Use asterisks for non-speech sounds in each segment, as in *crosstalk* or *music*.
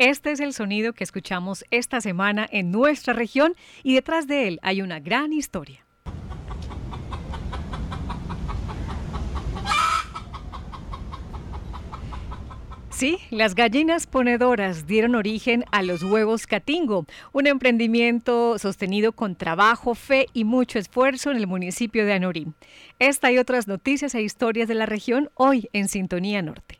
Este es el sonido que escuchamos esta semana en nuestra región y detrás de él hay una gran historia. Sí, las gallinas ponedoras dieron origen a los huevos Catingo, un emprendimiento sostenido con trabajo, fe y mucho esfuerzo en el municipio de Anorí. Esta y otras noticias e historias de la región hoy en Sintonía Norte.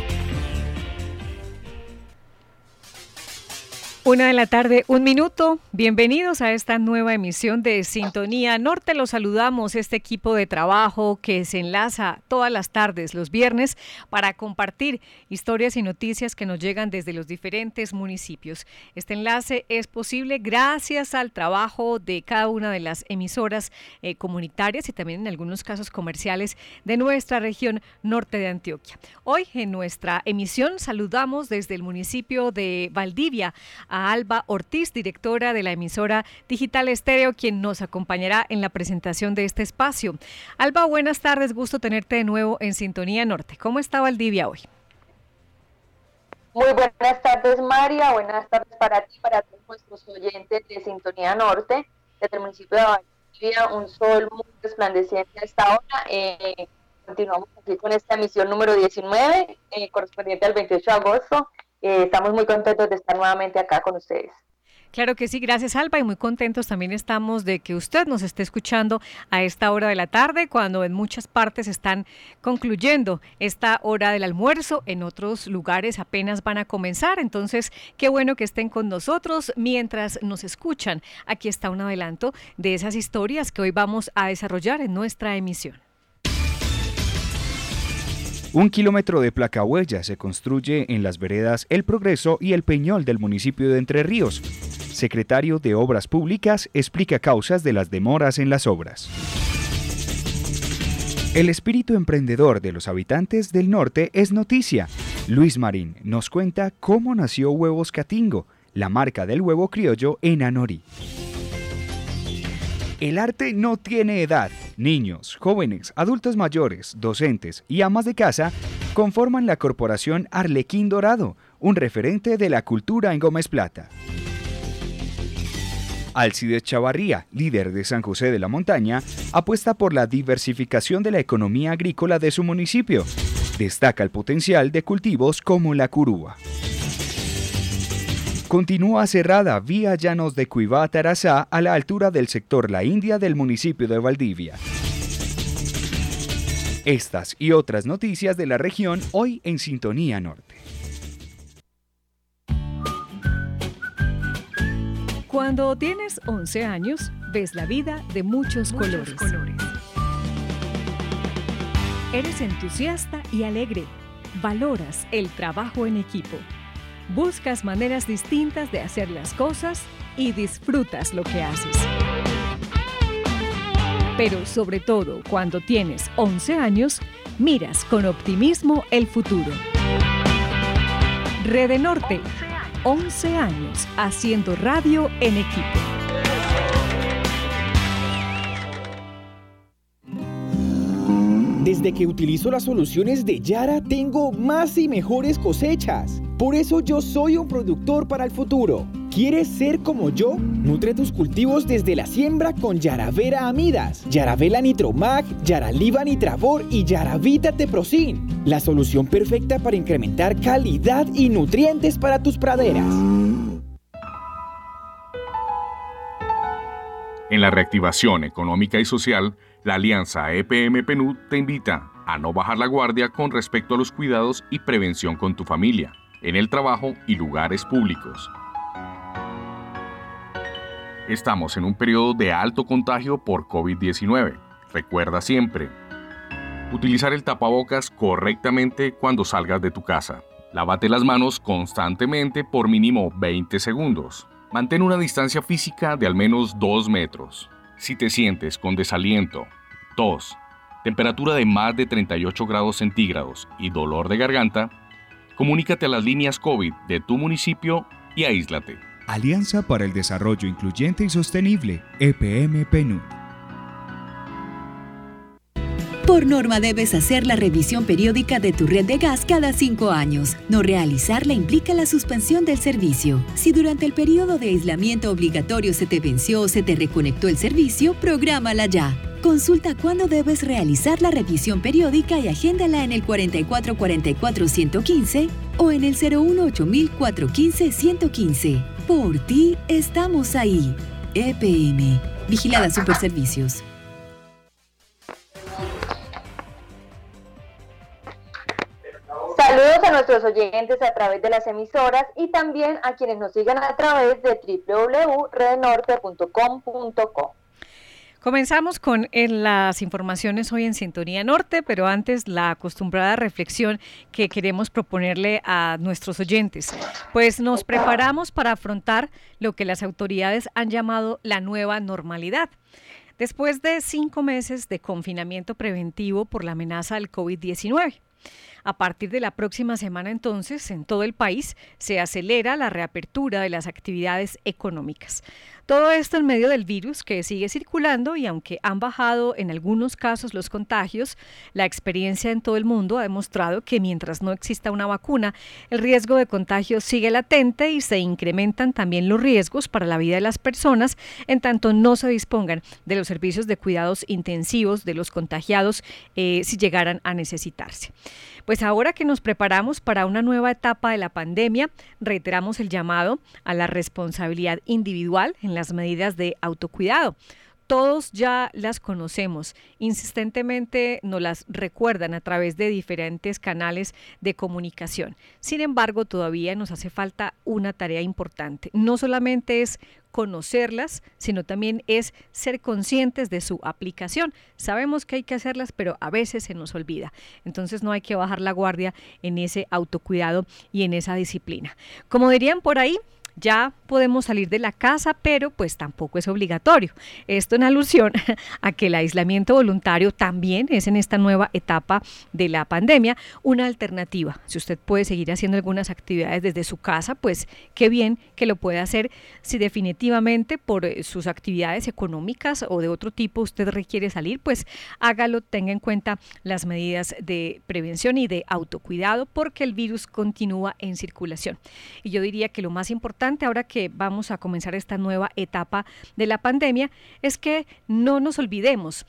Una de la tarde, un minuto. Bienvenidos a esta nueva emisión de Sintonía Norte. Los saludamos, este equipo de trabajo que se enlaza todas las tardes, los viernes, para compartir historias y noticias que nos llegan desde los diferentes municipios. Este enlace es posible gracias al trabajo de cada una de las emisoras eh, comunitarias y también en algunos casos comerciales de nuestra región norte de Antioquia. Hoy en nuestra emisión saludamos desde el municipio de Valdivia a Alba Ortiz, directora de la emisora Digital Estéreo, quien nos acompañará en la presentación de este espacio. Alba, buenas tardes, gusto tenerte de nuevo en Sintonía Norte. ¿Cómo está Valdivia hoy? Muy buenas tardes, María. Buenas tardes para ti, para todos nuestros oyentes de Sintonía Norte, desde el municipio de Valdivia. Un sol muy resplandeciente a esta hora. Eh, continuamos aquí con esta emisión número 19, eh, correspondiente al 28 de agosto. Eh, estamos muy contentos de estar nuevamente acá con ustedes. Claro que sí, gracias Alba y muy contentos también estamos de que usted nos esté escuchando a esta hora de la tarde cuando en muchas partes están concluyendo esta hora del almuerzo, en otros lugares apenas van a comenzar, entonces qué bueno que estén con nosotros mientras nos escuchan. Aquí está un adelanto de esas historias que hoy vamos a desarrollar en nuestra emisión. Un kilómetro de placa huella se construye en las veredas El Progreso y El Peñol del municipio de Entre Ríos. Secretario de Obras Públicas explica causas de las demoras en las obras. El espíritu emprendedor de los habitantes del norte es noticia. Luis Marín nos cuenta cómo nació Huevos Catingo, la marca del huevo criollo en Anorí. El arte no tiene edad. Niños, jóvenes, adultos mayores, docentes y amas de casa conforman la corporación Arlequín Dorado, un referente de la cultura en Gómez Plata. Alcides Chavarría, líder de San José de la Montaña, apuesta por la diversificación de la economía agrícola de su municipio. Destaca el potencial de cultivos como la curúa. Continúa cerrada vía Llanos de Cuivá a Tarazá a la altura del sector La India del municipio de Valdivia. Estas y otras noticias de la región hoy en Sintonía Norte. Cuando tienes 11 años, ves la vida de muchos, colores. colores. Eres entusiasta y alegre. Valoras el trabajo en equipo buscas maneras distintas de hacer las cosas y disfrutas lo que haces. Pero sobre todo cuando tienes 11 años, miras con optimismo el futuro. Rede Norte, 11 años haciendo radio en equipo. Desde que utilizo las soluciones de Yara tengo más y mejores cosechas. Por eso yo soy un productor para el futuro. ¿Quieres ser como yo? Nutre tus cultivos desde la siembra con Yaravera Amidas, Yaravela Nitromag, Yaraliva Nitravor y Yaravita Teprocin. La solución perfecta para incrementar calidad y nutrientes para tus praderas. En la reactivación económica y social, la alianza EPM-PNUD te invita a no bajar la guardia con respecto a los cuidados y prevención con tu familia en el trabajo y lugares públicos. Estamos en un periodo de alto contagio por COVID-19. Recuerda siempre, utilizar el tapabocas correctamente cuando salgas de tu casa. Lávate las manos constantemente por mínimo 20 segundos. Mantén una distancia física de al menos 2 metros. Si te sientes con desaliento, tos, temperatura de más de 38 grados centígrados y dolor de garganta, comunícate a las líneas COVID de tu municipio y aíslate. Alianza para el Desarrollo Incluyente y Sostenible, EPM PNUD. Por norma debes hacer la revisión periódica de tu red de gas cada cinco años. No realizarla implica la suspensión del servicio. Si durante el periodo de aislamiento obligatorio se te venció o se te reconectó el servicio, prográmala ya. Consulta cuándo debes realizar la revisión periódica y agéndala en el 4444-115 o en el 018-415-115. Por ti estamos ahí. EPM. Vigilada Superservicios. A nuestros oyentes a través de las emisoras y también a quienes nos sigan a través de www.redenorte.com.co. Comenzamos con las informaciones hoy en Sintonía Norte, pero antes la acostumbrada reflexión que queremos proponerle a nuestros oyentes. Pues nos preparamos para afrontar lo que las autoridades han llamado la nueva normalidad. Después de cinco meses de confinamiento preventivo por la amenaza del COVID-19. A partir de la próxima semana entonces, en todo el país se acelera la reapertura de las actividades económicas. Todo esto en medio del virus que sigue circulando y aunque han bajado en algunos casos los contagios, la experiencia en todo el mundo ha demostrado que mientras no exista una vacuna, el riesgo de contagio sigue latente y se incrementan también los riesgos para la vida de las personas en tanto no se dispongan de los servicios de cuidados intensivos de los contagiados eh, si llegaran a necesitarse. Pues ahora que nos preparamos para una nueva etapa de la pandemia, reiteramos el llamado a la responsabilidad individual en las medidas de autocuidado todos ya las conocemos, insistentemente nos las recuerdan a través de diferentes canales de comunicación. Sin embargo, todavía nos hace falta una tarea importante. No solamente es conocerlas, sino también es ser conscientes de su aplicación. Sabemos que hay que hacerlas, pero a veces se nos olvida. Entonces no hay que bajar la guardia en ese autocuidado y en esa disciplina. Como dirían por ahí, ya podemos salir de la casa, pero pues tampoco es obligatorio. Esto en alusión *laughs* a que el aislamiento voluntario también es en esta nueva etapa de la pandemia una alternativa. Si usted puede seguir haciendo algunas actividades desde su casa, pues qué bien que lo puede hacer. Si definitivamente por eh, sus actividades económicas o de otro tipo usted requiere salir, pues hágalo, tenga en cuenta las medidas de prevención y de autocuidado porque el virus continúa en circulación. Y yo diría que lo más importante ahora que vamos a comenzar esta nueva etapa de la pandemia es que no nos olvidemos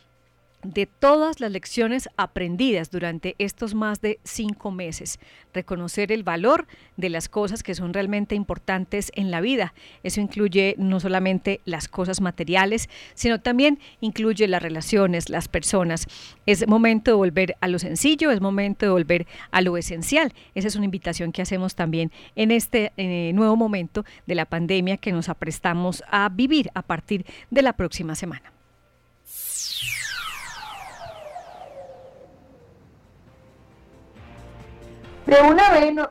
de todas las lecciones aprendidas durante estos más de cinco meses. Reconocer el valor de las cosas que son realmente importantes en la vida. Eso incluye no solamente las cosas materiales, sino también incluye las relaciones, las personas. Es momento de volver a lo sencillo, es momento de volver a lo esencial. Esa es una invitación que hacemos también en este eh, nuevo momento de la pandemia que nos aprestamos a vivir a partir de la próxima semana. De una vez no,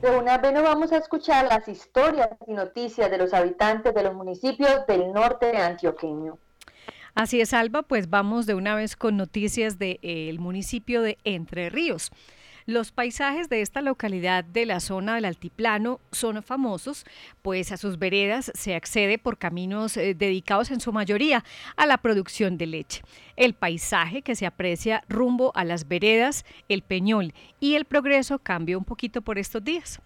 de una vez nos vamos a escuchar las historias y noticias de los habitantes de los municipios del norte de antioqueño. Así es, Alba, pues vamos de una vez con noticias del municipio de Entre Ríos. Los paisajes de esta localidad de la zona del altiplano son famosos, pues a sus veredas se accede por caminos eh, dedicados en su mayoría a la producción de leche. El paisaje que se aprecia rumbo a las veredas, el Peñol y el Progreso cambió un poquito por estos días.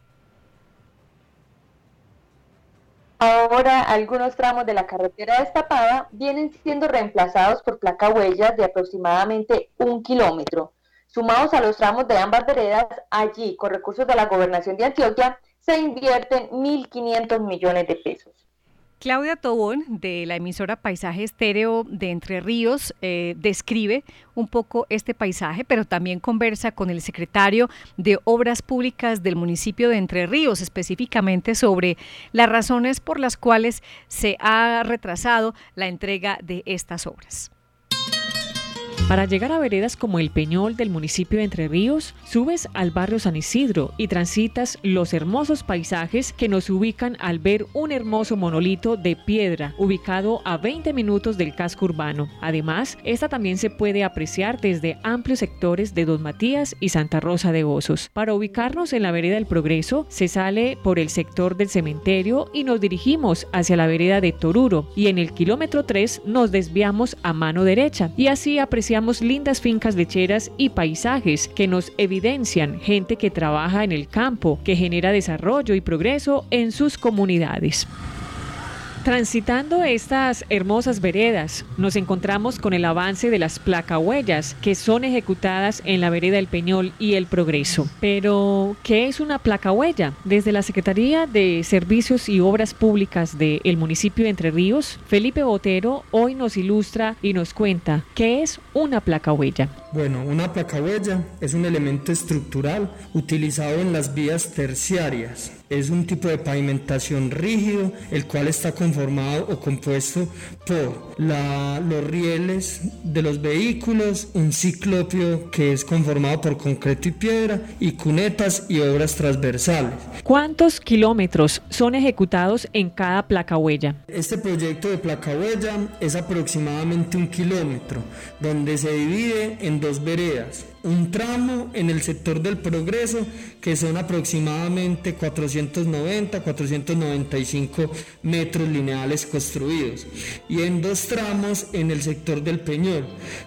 Ahora algunos tramos de la carretera destapada vienen siendo reemplazados por placa huellas de aproximadamente un kilómetro. Sumados a los tramos de ambas veredas, allí, con recursos de la gobernación de Antioquia, se invierten 1.500 millones de pesos. Claudia Tobón, de la emisora Paisaje Estéreo de Entre Ríos, eh, describe un poco este paisaje, pero también conversa con el secretario de Obras Públicas del municipio de Entre Ríos, específicamente sobre las razones por las cuales se ha retrasado la entrega de estas obras. Para llegar a veredas como el Peñol del municipio de Entre Ríos, subes al barrio San Isidro y transitas los hermosos paisajes que nos ubican al ver un hermoso monolito de piedra ubicado a 20 minutos del casco urbano. Además, esta también se puede apreciar desde amplios sectores de Don Matías y Santa Rosa de Osos. Para ubicarnos en la vereda del Progreso, se sale por el sector del cementerio y nos dirigimos hacia la vereda de Toruro y en el kilómetro 3 nos desviamos a mano derecha y así apreciamos lindas fincas lecheras y paisajes que nos evidencian gente que trabaja en el campo, que genera desarrollo y progreso en sus comunidades. Transitando estas hermosas veredas, nos encontramos con el avance de las placahuellas que son ejecutadas en la vereda El Peñol y El Progreso. Pero, ¿qué es una placahuella? Desde la Secretaría de Servicios y Obras Públicas del municipio de Entre Ríos, Felipe Botero hoy nos ilustra y nos cuenta qué es una placahuella. Bueno, una placahuella es un elemento estructural utilizado en las vías terciarias es un tipo de pavimentación rígido, el cual está conformado o compuesto por los rieles de los vehículos, un ciclopio que es conformado por concreto y piedra, y cunetas y obras transversales. ¿Cuántos kilómetros son ejecutados en cada placa huella? Este proyecto de placa huella es aproximadamente un kilómetro, donde se divide en dos veredas un tramo en el sector del progreso que son aproximadamente 490, 495 metros lineales construidos y en dos tramos en el sector del Peñol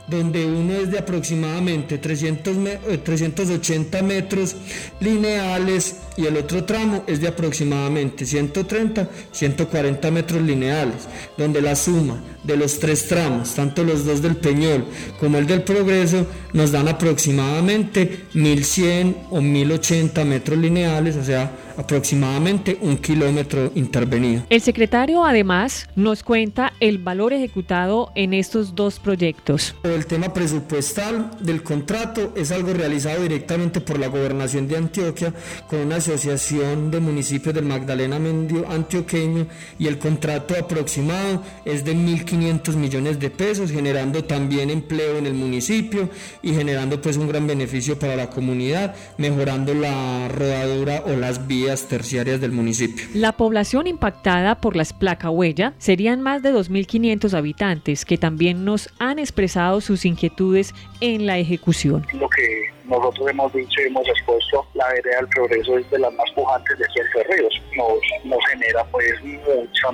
donde uno es de aproximadamente 300 380 eh, metros lineales y el otro tramo es de aproximadamente 130, 140 metros lineales donde la suma de los tres tramos, tanto los dos del Peñol como el del Progreso, nos dan aproximadamente 1100 o 1080 metros lineales, o sea, aproximadamente un kilómetro intervenido. El secretario además nos cuenta el valor ejecutado en estos dos proyectos. El tema presupuestal del contrato es algo realizado directamente por la gobernación de Antioquia con una asociación de municipios del Magdalena Mendio antioqueño y el contrato aproximado es de 1.500 millones de pesos generando también empleo en el municipio y generando pues un gran beneficio para la comunidad mejorando la rodadura o las vías terciarias del municipio. La población impactada por las placa huella serían más de 2.500 habitantes que también nos han expresado sus inquietudes en la ejecución. Lo que nosotros hemos dicho y hemos expuesto, la vereda del progreso es de las más pujantes de Cientos Ríos. Nos, nos genera pues mucho,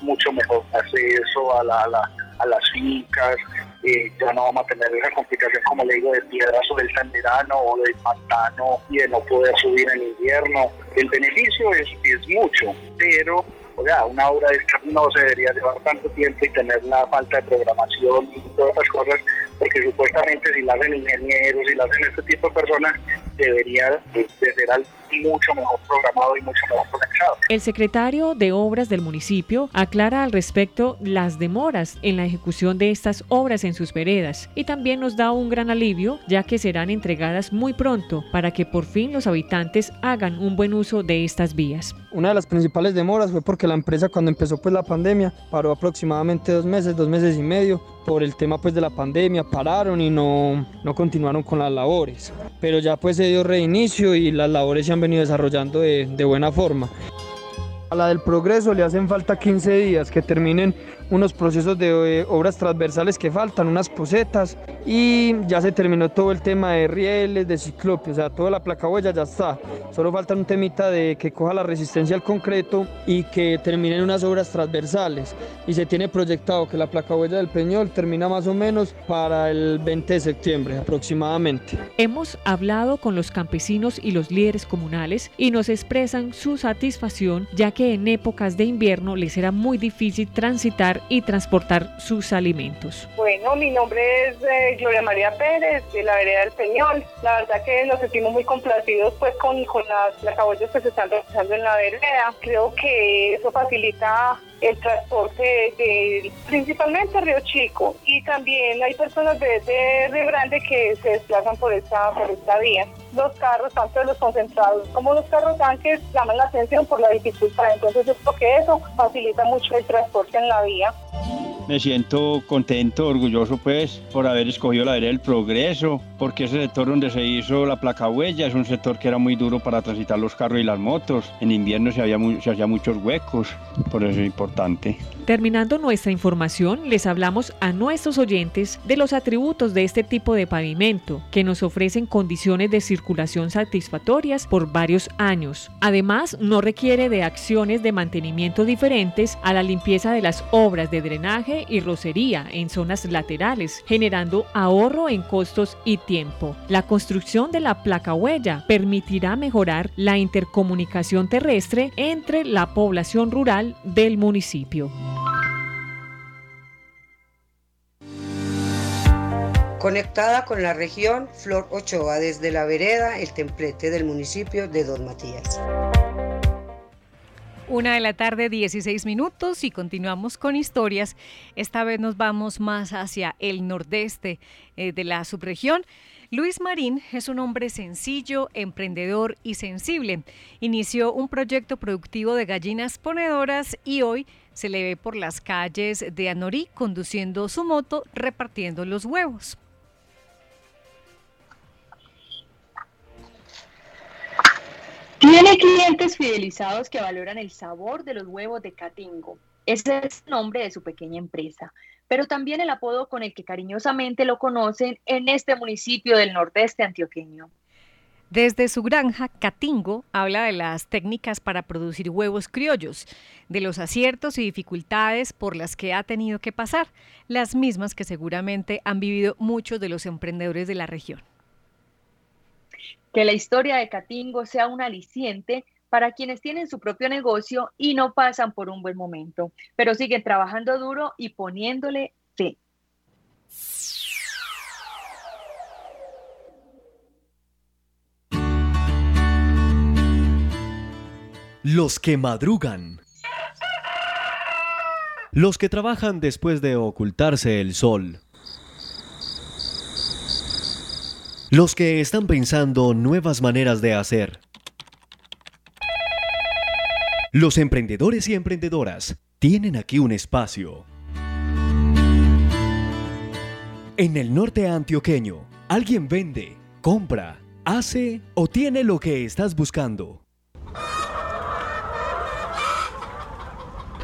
mucho mejor acceso a, la, a las fincas, eh, ya no vamos a tener esa complicación, como le digo, de piedras sueltas en o de pantano y de no poder subir en invierno. El beneficio es, es mucho, pero o sea, una obra de esta no se debería llevar tanto tiempo y tener la falta de programación y todas esas cosas, porque supuestamente si la hacen ingenieros, si la hacen este tipo de personas, debería de ser mucho mejor programado y mucho mejor conectado. El secretario de Obras del municipio aclara al respecto las demoras en la ejecución de estas obras en sus veredas y también nos da un gran alivio ya que serán entregadas muy pronto para que por fin los habitantes hagan un buen uso de estas vías. Una de las principales demoras fue porque la empresa cuando empezó pues la pandemia paró aproximadamente dos meses, dos meses y medio por el tema pues de la pandemia, pararon y no, no continuaron con las labores. Pero ya pues se dio reinicio y las labores se han venido desarrollando de, de buena forma. A la del progreso le hacen falta 15 días que terminen unos procesos de eh, obras transversales que faltan, unas posetas y ya se terminó todo el tema de rieles, de ciclopio, o sea, toda la placa huella ya está. Solo falta un temita de que coja la resistencia al concreto y que terminen unas obras transversales. Y se tiene proyectado que la placa huella del Peñol termina más o menos para el 20 de septiembre aproximadamente. Hemos hablado con los campesinos y los líderes comunales y nos expresan su satisfacción ya que en épocas de invierno les era muy difícil transitar y transportar sus alimentos. Bueno, mi nombre es eh, Gloria María Pérez, de la vereda del Peñol. La verdad que nos sentimos muy complacidos pues con, con las, las que se están realizando en la vereda. Creo que eso facilita el transporte de, principalmente Río Chico y también hay personas de, de Río Grande que se desplazan por esta, por esta vía. Los carros, tanto los concentrados como los carros tanques, llaman la atención por la dificultad. Entonces yo creo que eso facilita mucho el transporte en la vía. me siento contento, orgulloso pues por haber escogido la vereda del progreso, porque ese sector donde se hizo la placa huella es un sector que era muy duro para transitar los carros y las motos. En invierno se, había se hacía muchos huecos, por eso es Terminando nuestra información, les hablamos a nuestros oyentes de los atributos de este tipo de pavimento, que nos ofrecen condiciones de circulación satisfactorias por varios años. Además, no requiere de acciones de mantenimiento diferentes a la limpieza de las obras de drenaje y rocería en zonas laterales, generando ahorro en costos y tiempo. La construcción de la placa huella permitirá mejorar la intercomunicación terrestre entre la población rural del municipio. Conectada con la región Flor Ochoa desde la vereda El Templete del municipio de Don Matías. Una de la tarde, 16 minutos y continuamos con historias. Esta vez nos vamos más hacia el nordeste eh, de la subregión. Luis Marín es un hombre sencillo, emprendedor y sensible. Inició un proyecto productivo de gallinas ponedoras y hoy se le ve por las calles de Anorí conduciendo su moto repartiendo los huevos. Tiene clientes fidelizados que valoran el sabor de los huevos de Catingo. Ese es el nombre de su pequeña empresa, pero también el apodo con el que cariñosamente lo conocen en este municipio del nordeste antioqueño. Desde su granja, Catingo habla de las técnicas para producir huevos criollos, de los aciertos y dificultades por las que ha tenido que pasar, las mismas que seguramente han vivido muchos de los emprendedores de la región que la historia de Catingo sea un aliciente para quienes tienen su propio negocio y no pasan por un buen momento, pero siguen trabajando duro y poniéndole fe. Los que madrugan. Los que trabajan después de ocultarse el sol. Los que están pensando nuevas maneras de hacer. Los emprendedores y emprendedoras tienen aquí un espacio. En el norte antioqueño, alguien vende, compra, hace o tiene lo que estás buscando.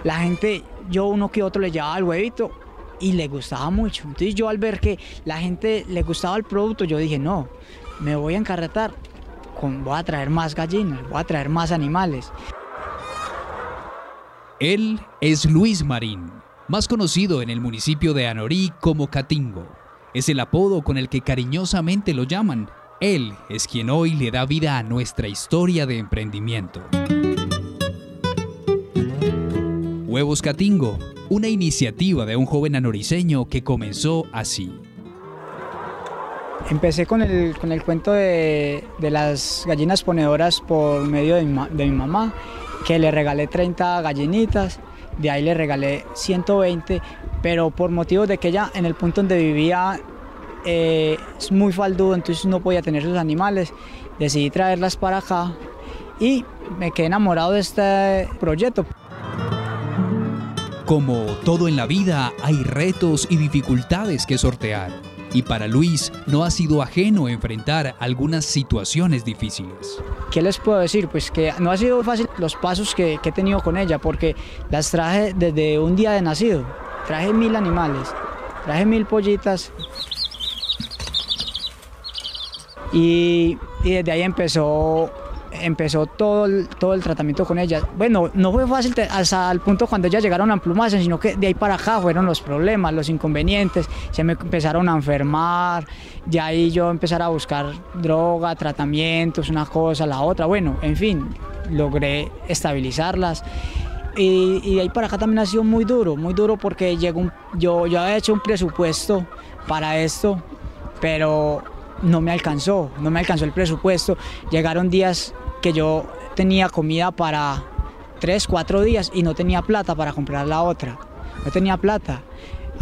La gente, yo uno que otro le llevaba el huevito y le gustaba mucho. Entonces yo al ver que la gente le gustaba el producto, yo dije, no, me voy a encarretar, con, voy a traer más gallinas, voy a traer más animales. Él es Luis Marín, más conocido en el municipio de Anorí como Catingo. Es el apodo con el que cariñosamente lo llaman. Él es quien hoy le da vida a nuestra historia de emprendimiento. Huevos Catingo una iniciativa de un joven anoriseño que comenzó así. Empecé con el, con el cuento de, las gallinas ponedoras por medio de mi, mamá, que le regalé 30 gallinitas, de ahí le regalé 120, pero por motivos de que ella en el punto donde vivía eh, es muy faldudo, entonces no podía tener sus animales, decidí traerlas para acá y me quedé enamorado de este proyecto. Como todo en la vida, hay retos y dificultades que sortear. Y para Luis no ha sido ajeno enfrentar algunas situaciones difíciles. ¿Qué les puedo decir? Pues que no ha sido fácil los pasos que, he tenido con ella, porque las traje desde un día de nacido. Traje mil animales, traje mil pollitas. Y, desde ahí empezó empezó todo el, todo el tratamiento con ella. Bueno, no fue fácil hasta el punto cuando ya llegaron a emplumarse, sino que de ahí para acá fueron los problemas, los inconvenientes, se me empezaron a enfermar, ya ahí yo empezar a buscar droga, tratamientos, una cosa, la otra, bueno, en fin, logré estabilizarlas. Y, de ahí para acá también ha sido muy duro, muy duro porque llegó yo, yo había hecho un presupuesto para esto, pero no me alcanzó, no me alcanzó el presupuesto. Llegaron días que yo tenía comida para tres, cuatro días y no tenía plata para comprar la otra. No tenía plata.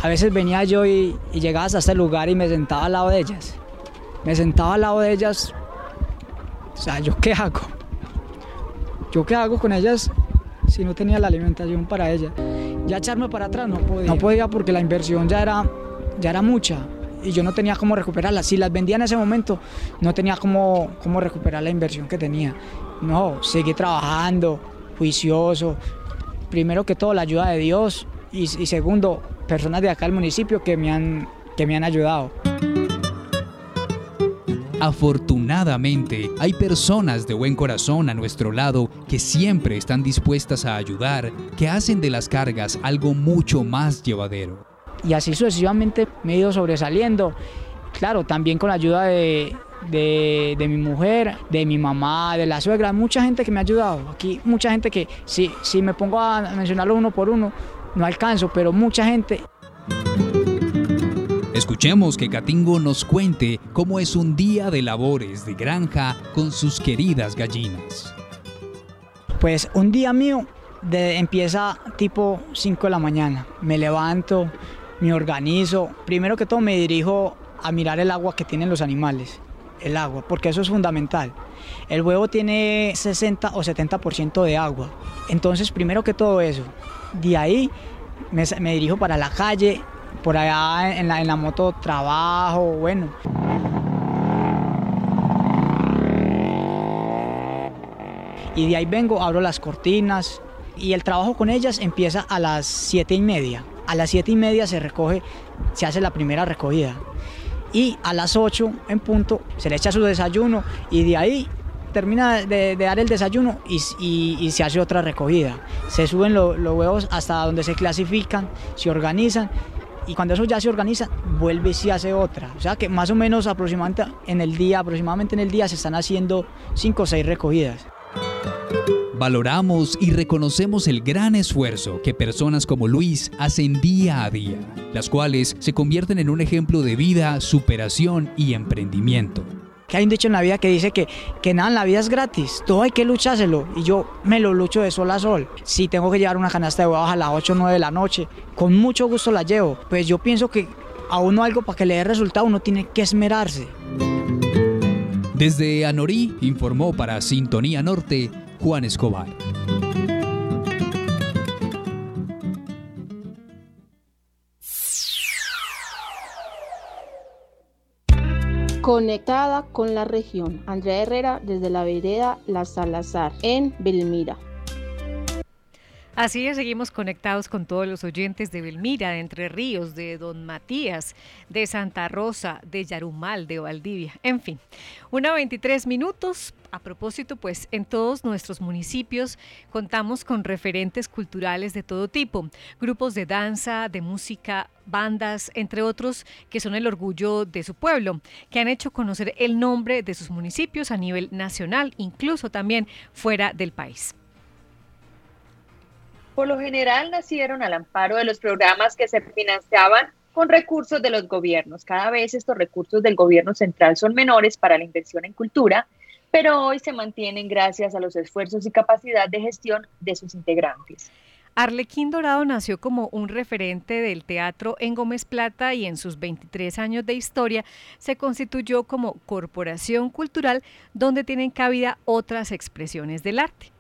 A veces venía yo y, y llegaba hasta este lugar y me sentaba al lado de ellas. Me sentaba al lado de ellas. O sea, ¿yo qué hago? ¿Yo qué hago con ellas si no tenía la alimentación para ellas? ya echarme para atrás no podía. No podía porque la inversión ya era, ya era mucha y yo no tenía cómo recuperarla. Si las vendía en ese momento, no tenía cómo, cómo recuperar la inversión que tenía. No, seguí trabajando, juicioso. Primero que todo, la ayuda de Dios y, y segundo, personas de acá del municipio que me han, que me han ayudado. Afortunadamente, hay personas de buen corazón a nuestro lado que siempre están dispuestas a ayudar, que hacen de las cargas algo mucho más llevadero. Y así sucesivamente me he ido sobresaliendo. Claro, también con la ayuda de, de, mi mujer, de mi mamá, de la suegra, mucha gente que me ha ayudado. Aquí mucha gente que, si, si me pongo a mencionarlo uno por uno, no alcanzo, pero mucha gente. Escuchemos que Catingo nos cuente cómo es un día de labores de granja con sus queridas gallinas. Pues un día mío de, empieza tipo 5 de la mañana. Me levanto, me organizo. Primero que todo me dirijo a mirar el agua que tienen los animales. El agua, porque eso es fundamental. El huevo tiene 60 o 70% de agua. Entonces, primero que todo eso. De ahí me, dirijo para la calle, por allá en la, en la moto trabajo, bueno. Y de ahí vengo, abro las cortinas y el trabajo con ellas empieza a las siete y media. A las siete y media se recoge, se hace la primera recogida. Y a las 8 en punto se le echa su desayuno y de ahí termina de, dar el desayuno y, se hace otra recogida. Se suben los huevos hasta donde se clasifican, se organizan y cuando eso ya se organiza, vuelve y se hace otra. O sea que más o menos aproximadamente en el día, aproximadamente en el día se están haciendo cinco o seis recogidas. Valoramos y reconocemos el gran esfuerzo que personas como Luis hacen día a día, las cuales se convierten en un ejemplo de vida, superación y emprendimiento que hay un dicho en la vida que dice que, que nada en la vida es gratis, todo hay que luchárselo y yo me lo lucho de sol a sol. Si tengo que llevar una canasta de huevos a las 8 o 9 de la noche, con mucho gusto la llevo. Pues yo pienso que a uno algo para que le dé resultado uno tiene que esmerarse. Desde Anorí informó para Sintonía Norte Juan Escobar. Conectada con la región. Andrea Herrera desde la vereda La Salazar en Belmira. Así es, seguimos conectados con todos los oyentes de Belmira, de Entre Ríos, de Don Matías, de Santa Rosa, de Yarumal, de Valdivia, en fin. Una 23 minutos. A propósito, pues en todos nuestros municipios contamos con referentes culturales de todo tipo, grupos de danza, de música, bandas, entre otros, que son el orgullo de su pueblo, que han hecho conocer el nombre de sus municipios a nivel nacional, incluso también fuera del país por lo general nacieron al amparo de los programas que se financiaban con recursos de los gobiernos. Cada vez estos recursos del gobierno central son menores para la inversión en cultura, pero hoy se mantienen gracias a los esfuerzos y capacidad de gestión de sus integrantes. Arlequín Dorado nació como un referente del teatro en Gómez Plata y en sus 23 años de historia se constituyó como corporación cultural donde tienen cabida otras expresiones del arte.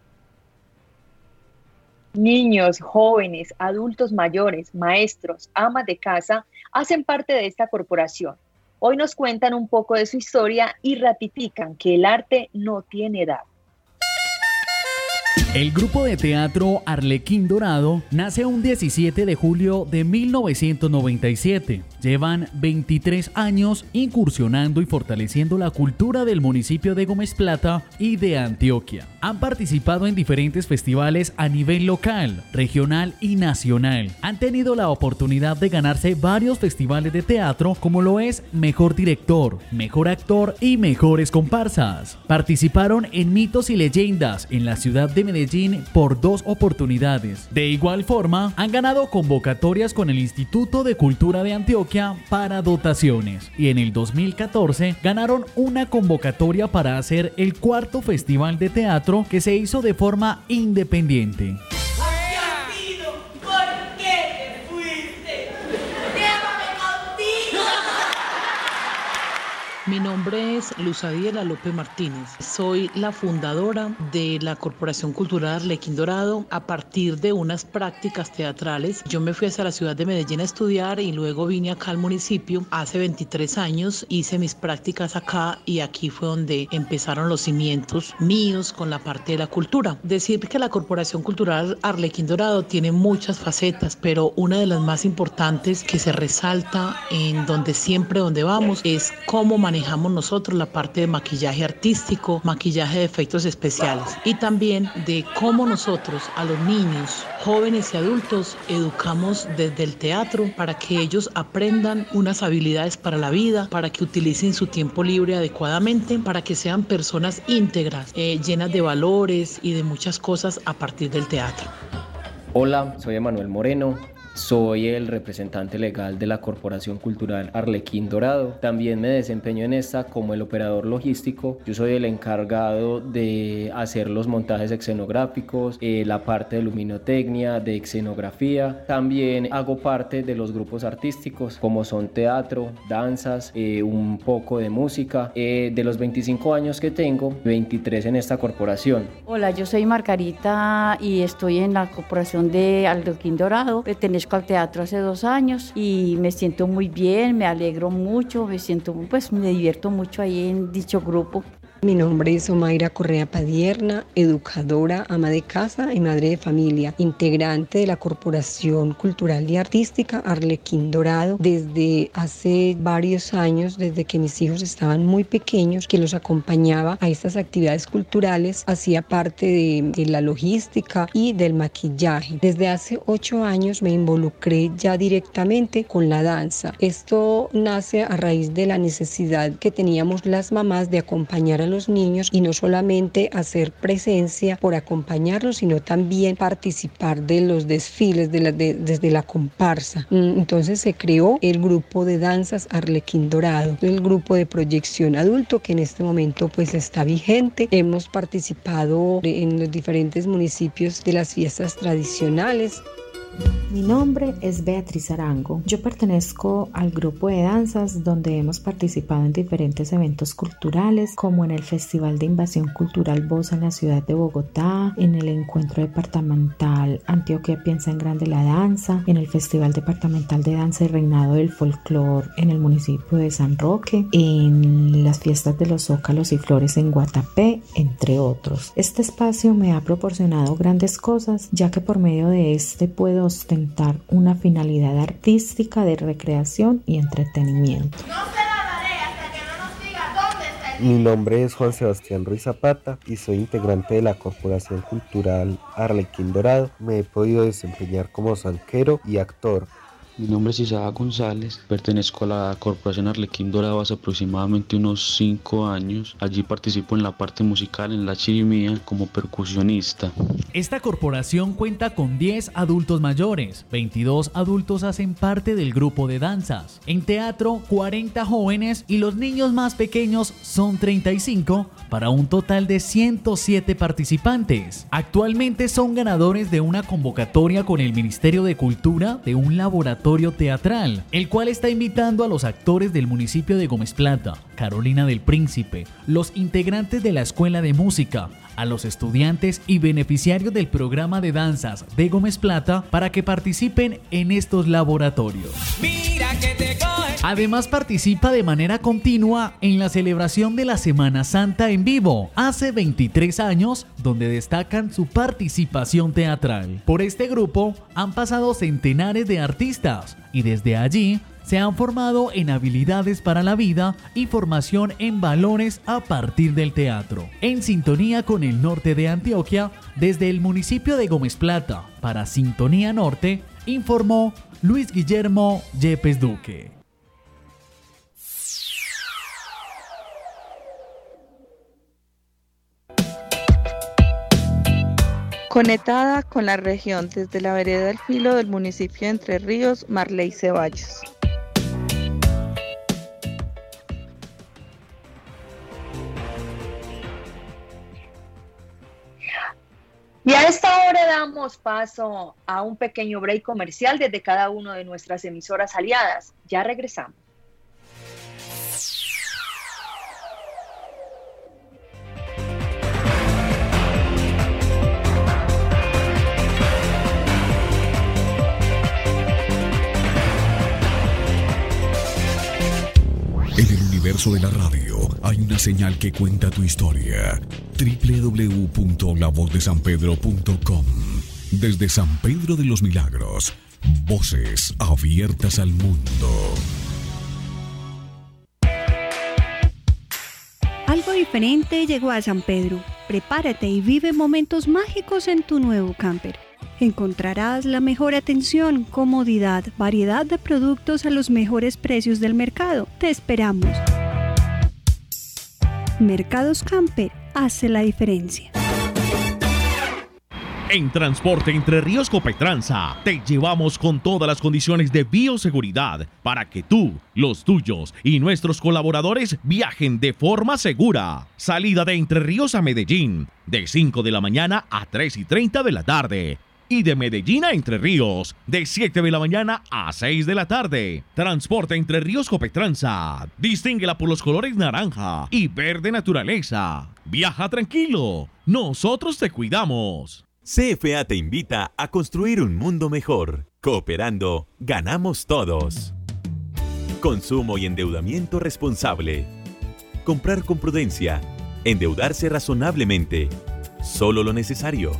Niños, jóvenes, adultos mayores, maestros, amas de casa hacen parte de esta corporación. Hoy nos cuentan un poco de su historia y ratifican que el arte no tiene edad. El grupo de teatro Arlequín Dorado nace un 17 de julio de 1997. Llevan 23 años incursionando y fortaleciendo la cultura del municipio de Gómez Plata y de Antioquia. Han participado en diferentes festivales a nivel local, regional y nacional. Han tenido la oportunidad de ganarse varios festivales de teatro como lo es Mejor Director, Mejor Actor y Mejores Comparsas. Participaron en Mitos y Leyendas en la ciudad de Medellín por dos oportunidades. De igual forma, han ganado convocatorias con el Instituto de Cultura de Antioquia para dotaciones y en el 2014 ganaron una convocatoria para hacer el cuarto festival de teatro que se hizo de forma independiente. Mi nombre es Luz Adiela López Martínez. Soy la fundadora de la Corporación Cultural Arlequín Dorado. A partir de unas prácticas teatrales, yo me fui hacia la ciudad de Medellín a estudiar y luego vine acá al municipio. Hace 23 años hice mis prácticas acá y aquí fue donde empezaron los cimientos míos con la parte de la cultura. Decir que la Corporación Cultural Arlequín Dorado tiene muchas facetas, pero una de las más importantes que se resalta en donde siempre donde vamos es cómo manejamos nosotros la parte de maquillaje artístico, maquillaje de efectos especiales y también de cómo nosotros a los niños, jóvenes y adultos educamos desde el teatro para que ellos aprendan unas habilidades para la vida, para que utilicen su tiempo libre adecuadamente, para que sean personas íntegras, eh, llenas de valores y de muchas cosas a partir del teatro. Hola, soy Emanuel Moreno, soy el representante legal de la Corporación Cultural Arlequín Dorado. También me desempeño en esta como el operador logístico. Yo soy el encargado de hacer los montajes escenográficos, eh, la parte de luminotecnia, de escenografía. También hago parte de los grupos artísticos como son teatro, danzas, eh, un poco de música. Eh, de los 25 años que tengo, 23 en esta corporación. Hola, yo soy Margarita y estoy en la Corporación de Arlequín Dorado. Pertenezco al teatro hace dos años y me siento muy bien, me alegro mucho, me siento, pues me divierto mucho ahí en dicho grupo. Mi nombre es Omaira Correa Padierna, educadora, ama de casa y madre de familia, integrante de la Corporación Cultural y Artística Arlequín Dorado desde hace varios años, desde que mis hijos estaban muy pequeños, que los acompañaba a estas actividades culturales, hacía parte de, de la logística y del maquillaje. Desde hace ocho años me involucré ya directamente con la danza. Esto nace a raíz de la necesidad que teníamos las mamás de acompañar a los niños y no solamente hacer presencia por acompañarlos, sino también participar de los desfiles de desde la comparsa. Mm, entonces se creó el grupo de danzas Arlequín Dorado, el grupo de proyección adulto que en este momento pues está vigente. Hemos participado en los diferentes municipios de las fiestas tradicionales. Mi nombre es Beatriz Arango. Yo pertenezco al grupo de danzas donde hemos participado en diferentes eventos culturales como en el Festival de Invasión Cultural Voz en la ciudad de Bogotá, en el Encuentro Departamental Antioquia Piensa en Grande la Danza, en el Festival Departamental de Danza y Reinado del Folclor en el municipio de San Roque, en las fiestas de los Zócalos y Flores en Guatapé, entre otros. Este espacio me ha proporcionado grandes cosas ya que por medio de este puedo ostentar una finalidad artística de recreación y entretenimiento. Mi nombre es Juan Sebastián Ruiz Zapata y soy integrante de la Corporación Cultural Arlequín Dorado. Me he podido desempeñar como zanquero y actor. Mi nombre es Isaac González, pertenezco a la Corporación Arlequín Dorado hace aproximadamente unos 5 años. Allí participo en la parte musical en la chirimía como percusionista. Esta corporación cuenta con 10 adultos mayores, 22 adultos hacen parte del grupo de danzas. En teatro, 40 jóvenes y los niños más pequeños son 35 para un total de 107 participantes. Actualmente son ganadores de una convocatoria con el Ministerio de Cultura de un laboratorio teatral, el cual está invitando a los actores del municipio de Gómez Plata, Carolina del Príncipe, los integrantes de la Escuela de Música, a los estudiantes y beneficiarios del programa de danzas de Gómez Plata para que participen en estos laboratorios. Además participa de manera continua en la celebración de la Semana Santa en vivo, hace 23 años, donde destacan su participación teatral. Por este grupo han pasado centenares de artistas y desde allí se han formado en habilidades para la vida y formación en valores a partir del teatro. En sintonía con el norte de Antioquia, desde el municipio de Gómez Plata, para Sintonía Norte, informó Luis Guillermo Yepes Duque. Conectada con la región desde la vereda del filo del municipio de Entre Ríos, Marley Ceballos. Y a esta hora damos paso a un pequeño break comercial desde cada una de nuestras emisoras aliadas. Ya regresamos. De la radio hay una señal que cuenta tu historia. www.lavozdesanpedro.com Desde San Pedro de los Milagros, voces abiertas al mundo. Algo diferente llegó a San Pedro. Prepárate y vive momentos mágicos en tu nuevo camper. Encontrarás la mejor atención, comodidad, variedad de productos a los mejores precios del mercado. Te esperamos. Mercados Camper hace la diferencia. En Transporte Entre Ríos Copetranza te llevamos con todas las condiciones de bioseguridad para que tú, los tuyos y nuestros colaboradores viajen de forma segura. Salida de Entre Ríos a Medellín de 5 de la mañana a 3 y 30 de la tarde y de Medellín a Entre Ríos, de 7 de la mañana a 6 de la tarde. Transporte Entre Ríos Copetranza. Distínguela por los colores naranja y verde naturaleza. Viaja tranquilo. Nosotros te cuidamos. CFA te invita a construir un mundo mejor. Cooperando, ganamos todos. Consumo y endeudamiento responsable. Comprar con prudencia. Endeudarse razonablemente. Solo lo necesario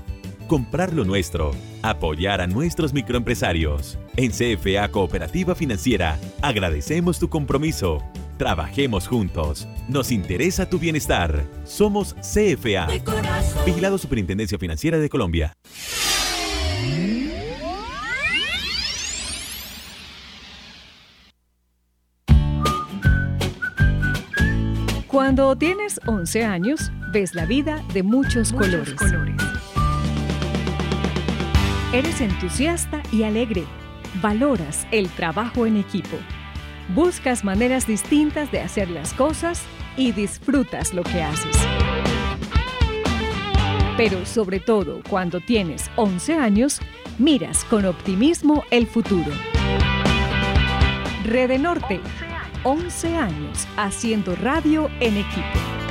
comprar lo nuestro, apoyar a nuestros microempresarios. En CFA Cooperativa Financiera agradecemos tu compromiso. Trabajemos juntos. Nos interesa tu bienestar. Somos CFA. Vigilado Superintendencia Financiera de Colombia. Cuando tienes 11 años, ves la vida de muchos, colores. colores. Eres entusiasta y alegre. Valoras el trabajo en equipo. Buscas maneras distintas de hacer las cosas y disfrutas lo que haces. Pero sobre todo cuando tienes 11 años, miras con optimismo el futuro. Rede Norte, 11 años haciendo radio en equipo.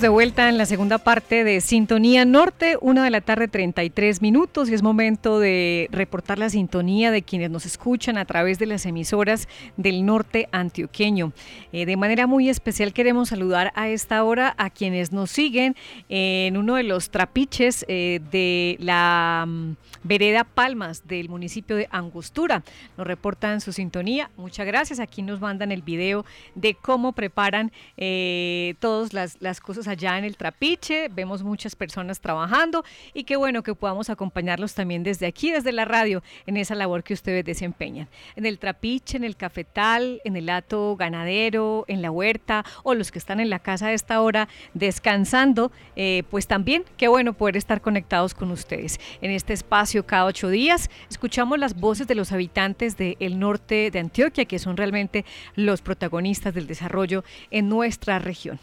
De vuelta en la segunda parte de Sintonía Norte, una de la tarde 33 minutos y es momento de reportar la sintonía de quienes nos escuchan a través de las emisoras del norte antioqueño. Eh, de manera muy especial queremos saludar a esta hora a quienes nos siguen en uno de los trapiches eh, de la mm, vereda Palmas del municipio de Angostura. Nos reportan su sintonía. Muchas gracias. Aquí nos mandan el video de cómo preparan eh, todas las, las cosas allá en el trapiche, vemos muchas personas trabajando y qué bueno que podamos acompañarlos también desde aquí, desde la radio, en esa labor que ustedes desempeñan. En el trapiche, en el cafetal, en el hato ganadero, en la huerta o los que están en la casa a esta hora descansando, eh, pues también qué bueno poder estar conectados con ustedes. En este espacio cada ocho días escuchamos las voces de los habitantes del norte de Antioquia, que son realmente los protagonistas del desarrollo en nuestra región.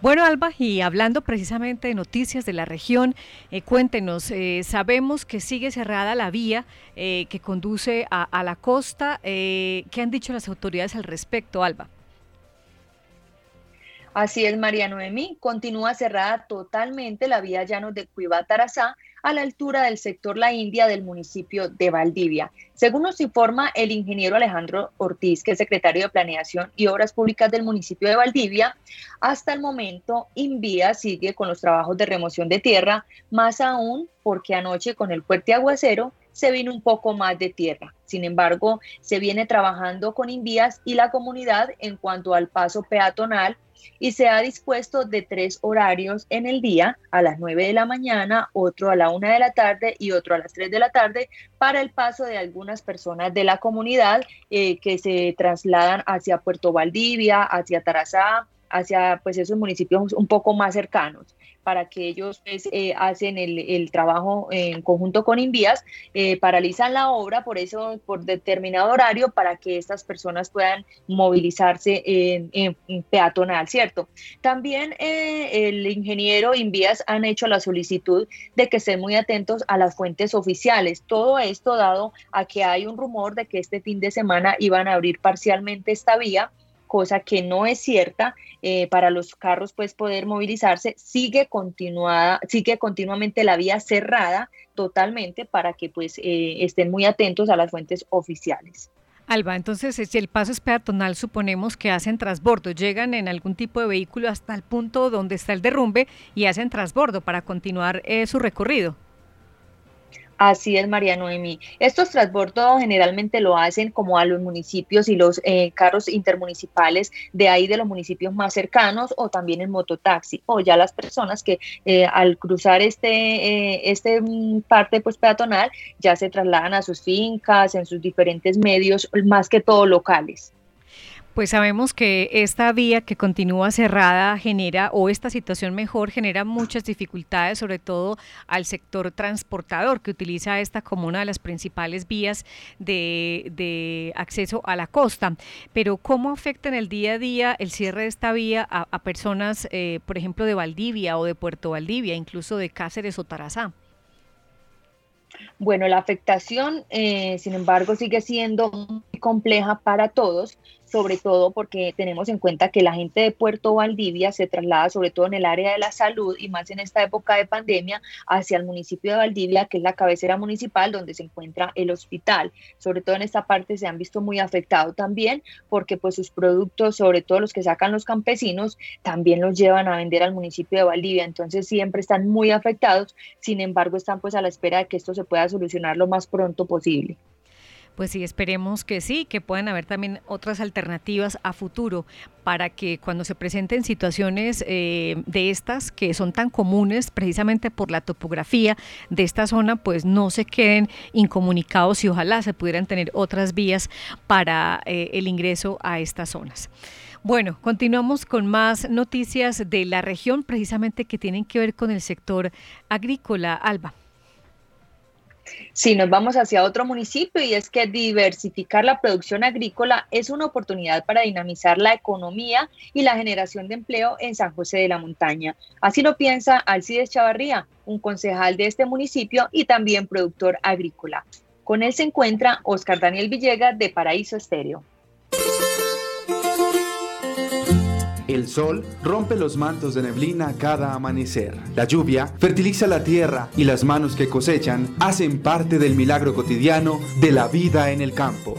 Bueno, Alba, y hablando precisamente de noticias de la región, eh, cuéntenos, eh, sabemos que sigue cerrada la vía eh, que conduce a, la costa. ¿Qué han dicho las autoridades al respecto, Alba? Así es, María Noemí. Continúa cerrada totalmente la vía llanos de Cuiva-Tarazá a la altura del sector La India del municipio de Valdivia. Según nos informa el ingeniero Alejandro Ortiz, que es secretario de Planeación y Obras Públicas del municipio de Valdivia, hasta el momento Invía sigue con los trabajos de remoción de tierra, más aún porque anoche con el fuerte aguacero se vino un poco más de tierra. Sin embargo, se viene trabajando con Invías y la comunidad en cuanto al paso peatonal y se ha dispuesto de tres horarios en el día, a las 9 de la mañana, otro a la 1 de la tarde y otro a las 3 de la tarde, para el paso de algunas personas de la comunidad eh, que se trasladan hacia Puerto Valdivia, hacia Tarazá, hacia pues esos municipios un poco más cercanos para que ellos pues, eh, hacen el, trabajo en conjunto con Invías, eh, paralizan la obra por eso, por determinado horario, para que estas personas puedan movilizarse en, peatonal, ¿cierto? También eh, el ingeniero Invías han hecho la solicitud de que estén muy atentos a las fuentes oficiales. Todo esto dado a que hay un rumor de que este fin de semana iban a abrir parcialmente esta vía cosa que no es cierta eh, para los carros pues poder movilizarse sigue continuada sigue continuamente la vía cerrada totalmente para que pues eh, estén muy atentos a las fuentes oficiales Alba, entonces si el paso es peatonal, suponemos que hacen transbordo, llegan en algún tipo de vehículo hasta el punto donde está el derrumbe y hacen transbordo para continuar eh, su recorrido. Así es, María Noemí. Estos transbordos generalmente lo hacen como a los municipios y los eh, carros intermunicipales de ahí de los municipios más cercanos o también en mototaxi o ya las personas que eh, al cruzar este, eh, este mm, parte pues peatonal ya se trasladan a sus fincas en sus diferentes medios, más que todo locales. Pues sabemos que esta vía que continúa cerrada genera, o esta situación mejor, genera muchas dificultades, sobre todo al sector transportador que utiliza esta como una de las principales vías de, acceso a la costa. Pero ¿cómo afecta en el día a día el cierre de esta vía a, personas, eh, por ejemplo, de Valdivia o de Puerto Valdivia, incluso de Cáceres o Tarazá? Bueno, la afectación, eh, sin embargo, sigue siendo compleja para todos sobre todo porque tenemos en cuenta que la gente de Puerto Valdivia se traslada sobre todo en el área de la salud y más en esta época de pandemia hacia el municipio de Valdivia, que es la cabecera municipal donde se encuentra el hospital. Sobre todo en esta parte se han visto muy afectados también porque pues sus productos, sobre todo los que sacan los campesinos, también los llevan a vender al municipio de Valdivia. Entonces siempre están muy afectados, sin embargo están pues a la espera de que esto se pueda solucionar lo más pronto posible. Pues sí, esperemos que sí, que puedan haber también otras alternativas a futuro para que cuando se presenten situaciones eh, de estas que son tan comunes precisamente por la topografía de esta zona, pues no se queden incomunicados y ojalá se pudieran tener otras vías para eh, el ingreso a estas zonas. Bueno, continuamos con más noticias de la región precisamente que tienen que ver con el sector agrícola. Alba. Si nos vamos hacia otro municipio y es que diversificar la producción agrícola es una oportunidad para dinamizar la economía y la generación de empleo en San José de la Montaña. Así lo piensa Alcides Chavarría, un concejal de este municipio y también productor agrícola. Con él se encuentra Oscar Daniel Villegas de Paraíso Estéreo. El sol rompe los mantos de neblina cada amanecer. La lluvia fertiliza la tierra y las manos que cosechan hacen parte del milagro cotidiano de la vida en el campo.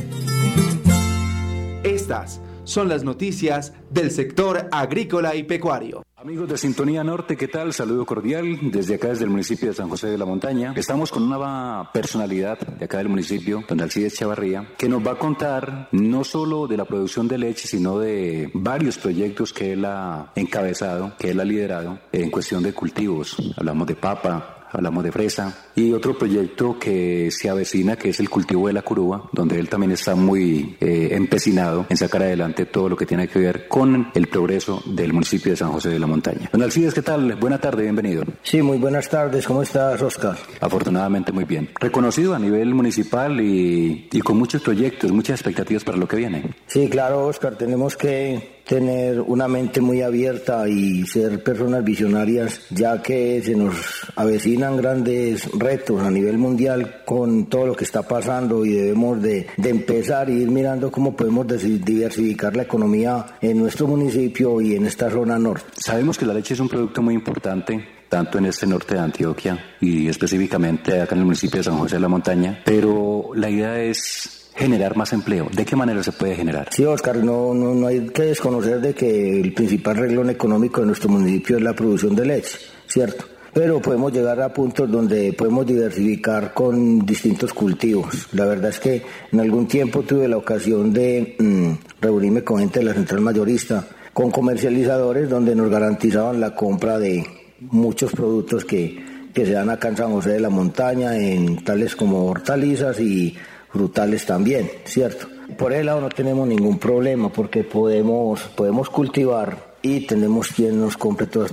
Estas son las noticias del sector agrícola y pecuario. Amigos de Sintonía Norte, ¿qué tal? Saludo cordial desde acá, desde el municipio de San José de la Montaña. Estamos con una personalidad de acá del municipio, don Alcides Chavarría, que nos va a contar no solo de la producción de leche, sino de varios proyectos que él ha encabezado, que él ha liderado en cuestión de cultivos. Hablamos de papa, hablamos de fresa, y otro proyecto que se avecina, que es el cultivo de la curúa, donde él también está muy eh, empecinado en sacar adelante todo lo que tiene que ver con el progreso del municipio de San José de la Montaña. Don Alcides, ¿qué tal? Buena tarde, bienvenido. Sí, muy buenas tardes, ¿cómo estás, Oscar? Afortunadamente muy bien. Reconocido a nivel municipal y, y con muchos proyectos, muchas expectativas para lo que viene. Sí, claro, Oscar, tenemos que tener una mente muy abierta y ser personas visionarias, ya que se nos avecinan grandes retos a nivel mundial con todo lo que está pasando y debemos de, empezar y ir mirando cómo podemos diversificar la economía en nuestro municipio y en esta zona norte. Sabemos que la leche es un producto muy importante tanto en este norte de Antioquia y específicamente acá en el municipio de San José de la Montaña, pero la idea es generar más empleo. ¿De qué manera se puede generar? Sí, Oscar, no, no, no hay que desconocer de que el principal reglón económico de nuestro municipio es la producción de leche, ¿cierto? Pero podemos llegar a puntos donde podemos diversificar con distintos cultivos. La verdad es que en algún tiempo tuve la ocasión de mm, reunirme con gente de la central mayorista, con comercializadores donde nos garantizaban la compra de muchos productos que, que se dan acá en San José de la Montaña, en tales como hortalizas y frutales también, ¿cierto? Por ese lado no tenemos ningún problema porque podemos, podemos cultivar y tenemos quien nos compre todos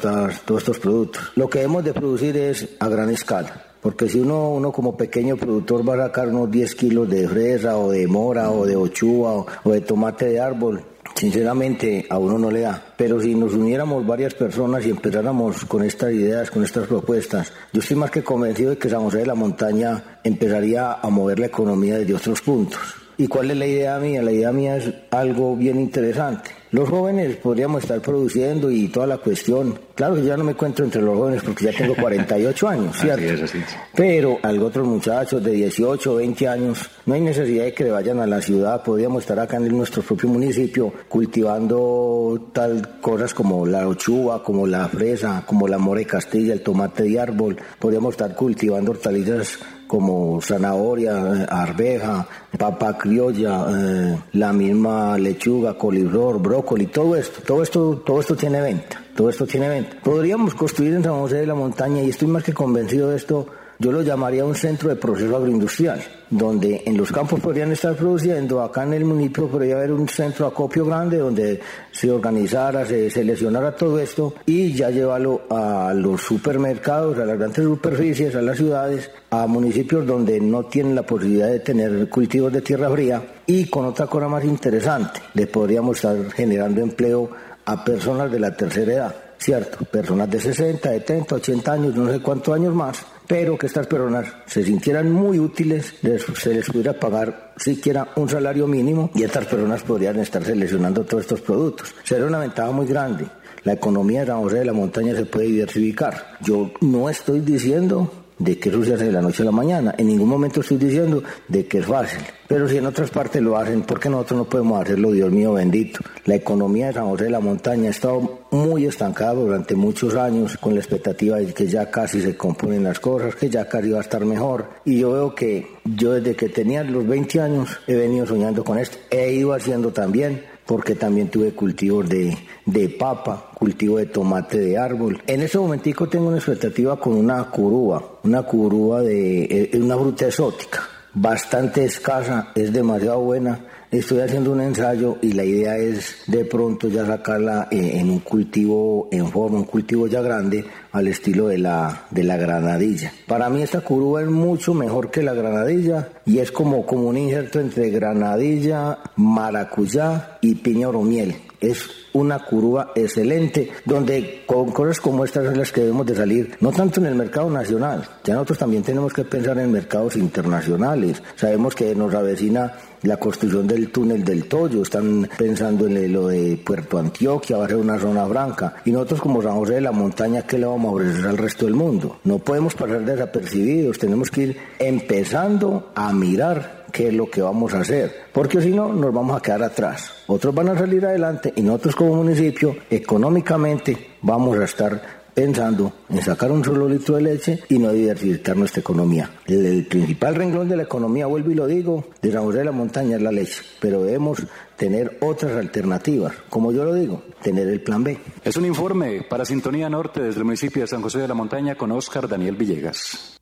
estos productos. Lo que hemos de producir es a gran escala. Porque si uno, uno como pequeño productor va a sacar unos 10 kilos de fresa o de mora o de ochuva o de tomate de árbol, sinceramente a uno no le da. Pero si nos uniéramos varias personas y empezáramos con estas ideas, con estas propuestas, yo estoy más que convencido de que San José de la Montaña empezaría a mover la economía desde otros puntos. ¿Y cuál es la idea mía? La idea mía es algo bien interesante. Los jóvenes podríamos estar produciendo y toda la cuestión. Claro que ya no me encuentro entre los jóvenes porque ya tengo 48 *laughs* años, ¿cierto? Así es, así Pero a otros muchachos de 18 o 20 años, no hay necesidad de que le vayan a la ciudad. Podríamos estar acá en nuestro propio municipio cultivando tal cosas como la ochuva, como la fresa, como la mora de Castilla, el tomate de árbol. Podríamos estar cultivando hortalizas como zanahoria, arveja, papa criolla, eh, la misma lechuga, coliflor, brócoli, todo esto, todo esto, todo esto tiene venta, todo esto tiene venta. Podríamos construir en San José de la Montaña, y estoy más que convencido de esto, yo lo llamaría un centro de proceso agroindustrial, donde en los campos podrían estar produciendo, acá en el municipio podría haber un centro acopio grande donde se organizara, se seleccionara todo esto y ya llevarlo a los supermercados, a las grandes superficies, a las ciudades, a municipios donde no tienen la posibilidad de tener cultivos de tierra fría y con otra cosa más interesante, le podríamos estar generando empleo a personas de la tercera edad, ¿cierto? Personas de 60, 70, 80 años, no sé cuántos años más, pero que estas personas se sintieran muy útiles, se les pudiera pagar siquiera un salario mínimo y estas personas podrían estar seleccionando todos estos productos. Sería una ventaja muy grande. La economía de San José de la Montaña se puede diversificar. Yo no estoy diciendo de que se hace de la noche a la mañana. En ningún momento estoy diciendo de que es fácil. Pero si en otras partes lo hacen, ¿por qué nosotros no podemos hacerlo, Dios mío bendito? La economía de San José de la Montaña ha estado muy estancada durante muchos años con la expectativa de que ya casi se componen las cosas, que ya casi va a estar mejor. Y yo veo que yo desde que tenía los 20 años he venido soñando con esto. He ido haciendo también porque también tuve cultivos de, de, papa, cultivo de tomate de árbol. En ese momentico tengo una expectativa con una curúa, una curúa de eh, una fruta exótica, bastante escasa, es demasiado buena Estoy haciendo un ensayo y la idea es de pronto ya sacarla eh, en un cultivo en forma, un cultivo ya grande al estilo de la, de la granadilla. Para mí esta curúa es mucho mejor que la granadilla y es como, como un injerto entre granadilla, maracuyá y piña miel. Es una curva excelente, donde con cosas como estas son las que debemos de salir, no tanto en el mercado nacional, ya nosotros también tenemos que pensar en mercados internacionales. Sabemos que nos avecina la construcción del túnel del Toyo, están pensando en lo de Puerto Antioquia, va a ser una zona franca. Y nosotros como San José de la Montaña, ¿qué le vamos a ofrecer al resto del mundo? No podemos pasar desapercibidos, tenemos que ir empezando a mirar qué es lo que vamos a hacer, porque si no nos vamos a quedar atrás. Otros van a salir adelante y nosotros como municipio económicamente vamos a estar pensando en sacar un solo litro de leche y no diversificar nuestra economía. El, principal renglón de la economía, vuelvo y lo digo, de San José de la Montaña es la leche, pero debemos tener otras alternativas, como yo lo digo, tener el plan B. Es un informe para Sintonía Norte desde el municipio de San José de la Montaña con Oscar Daniel Villegas.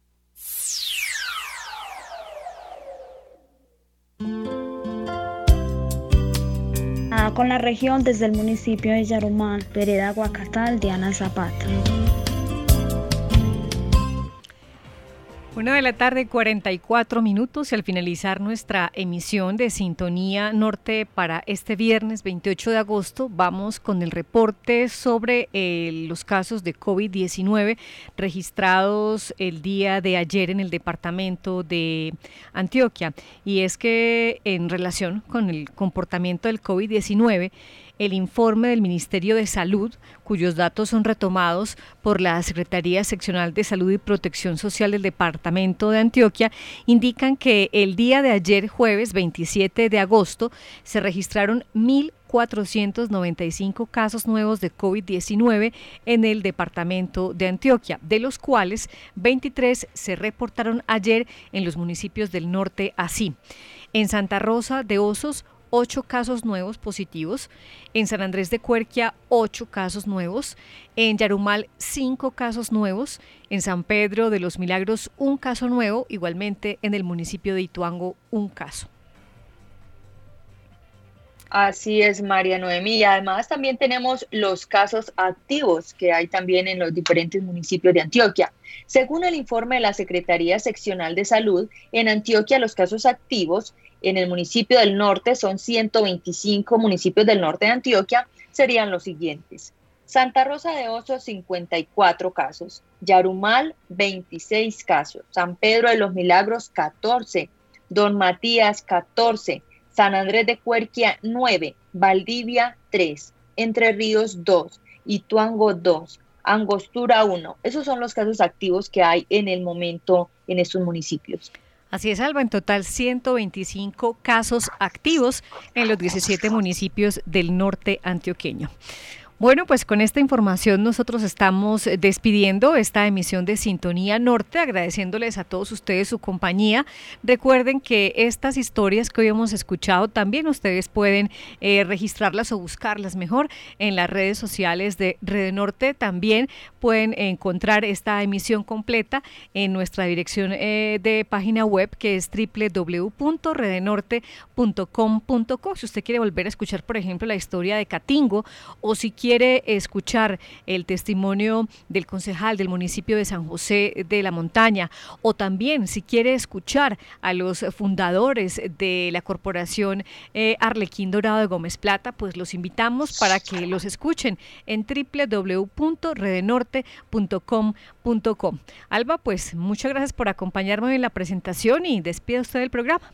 Con la región desde el municipio de Yarumán, Vereda Guacatal, Diana Zapata. Una de la tarde, 44 minutos y al finalizar nuestra emisión de Sintonía Norte para este viernes 28 de agosto, vamos con el reporte sobre eh, los casos de COVID-19 registrados el día de ayer en el departamento de Antioquia. Y es que en relación con el comportamiento del COVID-19, el informe del Ministerio de Salud, cuyos datos son retomados por la Secretaría Seccional de Salud y Protección Social del Departamento de Antioquia, indican que el día de ayer, jueves 27 de agosto, se registraron 1.495 casos nuevos de COVID-19 en el departamento de Antioquia, de los cuales 23 se reportaron ayer en los municipios del norte así. En Santa Rosa de Osos, ocho casos nuevos positivos, en San Andrés de Cuerquia ocho casos nuevos, en Yarumal cinco casos nuevos, en San Pedro de los Milagros un caso nuevo, igualmente en el municipio de Ituango un caso. Así es, María Noemí. Y además también tenemos los casos activos que hay también en los diferentes municipios de Antioquia. Según el informe de la Secretaría Seccional de Salud, en Antioquia los casos activos en el municipio del norte son 125 municipios del norte de Antioquia, serían los siguientes. Santa Rosa de Oso, 54 casos. Yarumal, 26 casos. San Pedro de los Milagros, 14. Don Matías, 14. San Andrés de Cuerquia 9, Valdivia 3, Entre Ríos 2, Ituango 2, Angostura 1. Esos son los casos activos que hay en el momento en estos municipios. Así es, Alba, en total 125 casos activos en los 17 municipios del norte antioqueño. Bueno, pues con esta información nosotros estamos despidiendo esta emisión de Sintonía Norte, agradeciéndoles a todos ustedes su compañía. Recuerden que estas historias que hoy hemos escuchado también ustedes pueden eh, registrarlas o buscarlas mejor en las redes sociales de Red Norte. También pueden encontrar esta emisión completa en nuestra dirección eh, de página web que es www.redenorte.com.co. Si usted quiere volver a escuchar, por ejemplo, la historia de Catingo o si quiere escuchar el testimonio del concejal del municipio de San José de la Montaña o también si quiere escuchar a los fundadores de la corporación eh, Arlequín Dorado de Gómez Plata, pues los invitamos para que los escuchen en www.redenorte.com.com. Alba, pues muchas gracias por acompañarme en la presentación y despida usted del programa.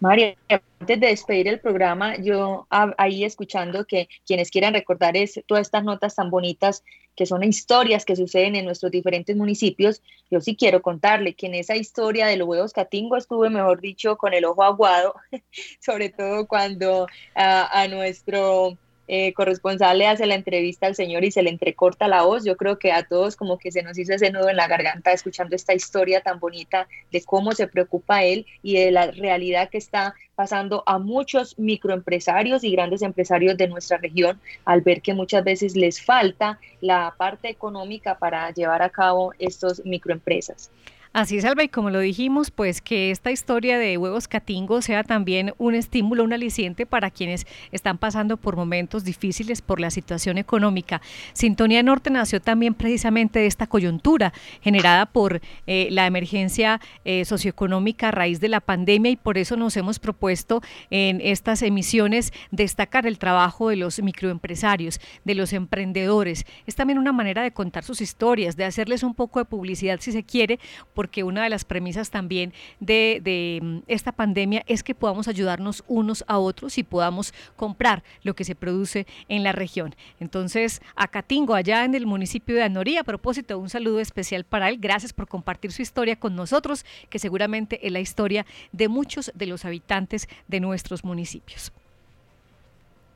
María, antes de despedir el programa, yo ahí escuchando que quienes quieran recordar es, todas estas notas tan bonitas que son historias que suceden en nuestros diferentes municipios, yo sí quiero contarle que en esa historia de los huevos catingo estuve, mejor dicho, con el ojo aguado, *laughs* sobre todo cuando a nuestro eh, corresponsal le hace la entrevista al señor y se le entrecorta la voz. Yo creo que a todos como que se nos hizo ese nudo en la garganta escuchando esta historia tan bonita de cómo se preocupa él y de la realidad que está pasando a muchos microempresarios y grandes empresarios de nuestra región al ver que muchas veces les falta la parte económica para llevar a cabo estos microempresas. Así es, Alba, y como lo dijimos, pues que esta historia de huevos catingo sea también un estímulo, un aliciente para quienes están pasando por momentos difíciles por la situación económica. Sintonía Norte nació también precisamente de esta coyuntura generada por eh, la emergencia eh, socioeconómica a raíz de la pandemia y por eso nos hemos propuesto en estas emisiones destacar el trabajo de los microempresarios, de los emprendedores. Es también una manera de contar sus historias, de hacerles un poco de publicidad si se quiere porque una de las premisas también de, mm, esta pandemia es que podamos ayudarnos unos a otros y podamos comprar lo que se produce en la región. Entonces, a allá en el municipio de Anoría, a propósito, un saludo especial para él. Gracias por compartir su historia con nosotros, que seguramente es la historia de muchos de los habitantes de nuestros municipios.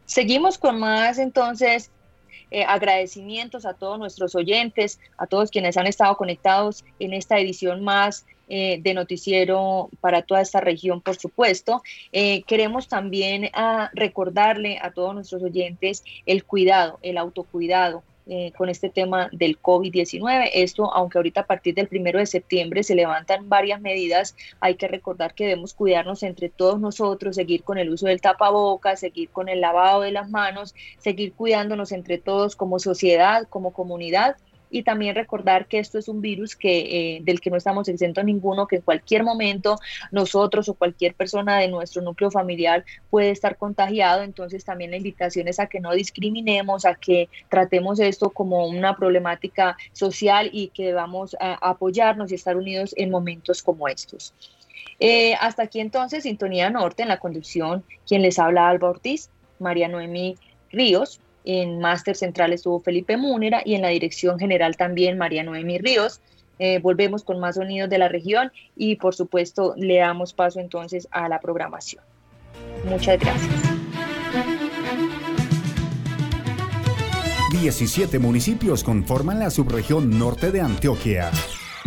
Seguimos con más entonces eh, agradecimientos a todos nuestros oyentes, a todos quienes han estado conectados en esta edición más eh, de noticiero para toda esta región, por supuesto. Eh, queremos también ah, recordarle a todos nuestros oyentes el cuidado, el autocuidado, eh, con este tema del COVID-19. Esto, aunque ahorita a partir del primero de septiembre se levantan varias medidas, hay que recordar que debemos cuidarnos entre todos nosotros, seguir con el uso del tapabocas, seguir con el lavado de las manos, seguir cuidándonos entre todos como sociedad, como comunidad y también recordar que esto es un virus que, eh, del que no estamos exentos ninguno, que en cualquier momento nosotros o cualquier persona de nuestro núcleo familiar puede estar contagiado, entonces también la invitación es a que no discriminemos, a que tratemos esto como una problemática social y que debamos apoyarnos y estar unidos en momentos como estos. Eh, hasta aquí entonces, Sintonía Norte, en la conducción, quien les habla Alba Ortiz, María Noemí Ríos, en Máster Central estuvo Felipe Múnera y en la dirección general también María Noemi Ríos. Eh, volvemos con más sonidos de la región y por supuesto le damos paso entonces a la programación. Muchas gracias. 17 municipios conforman la subregión norte de Antioquia.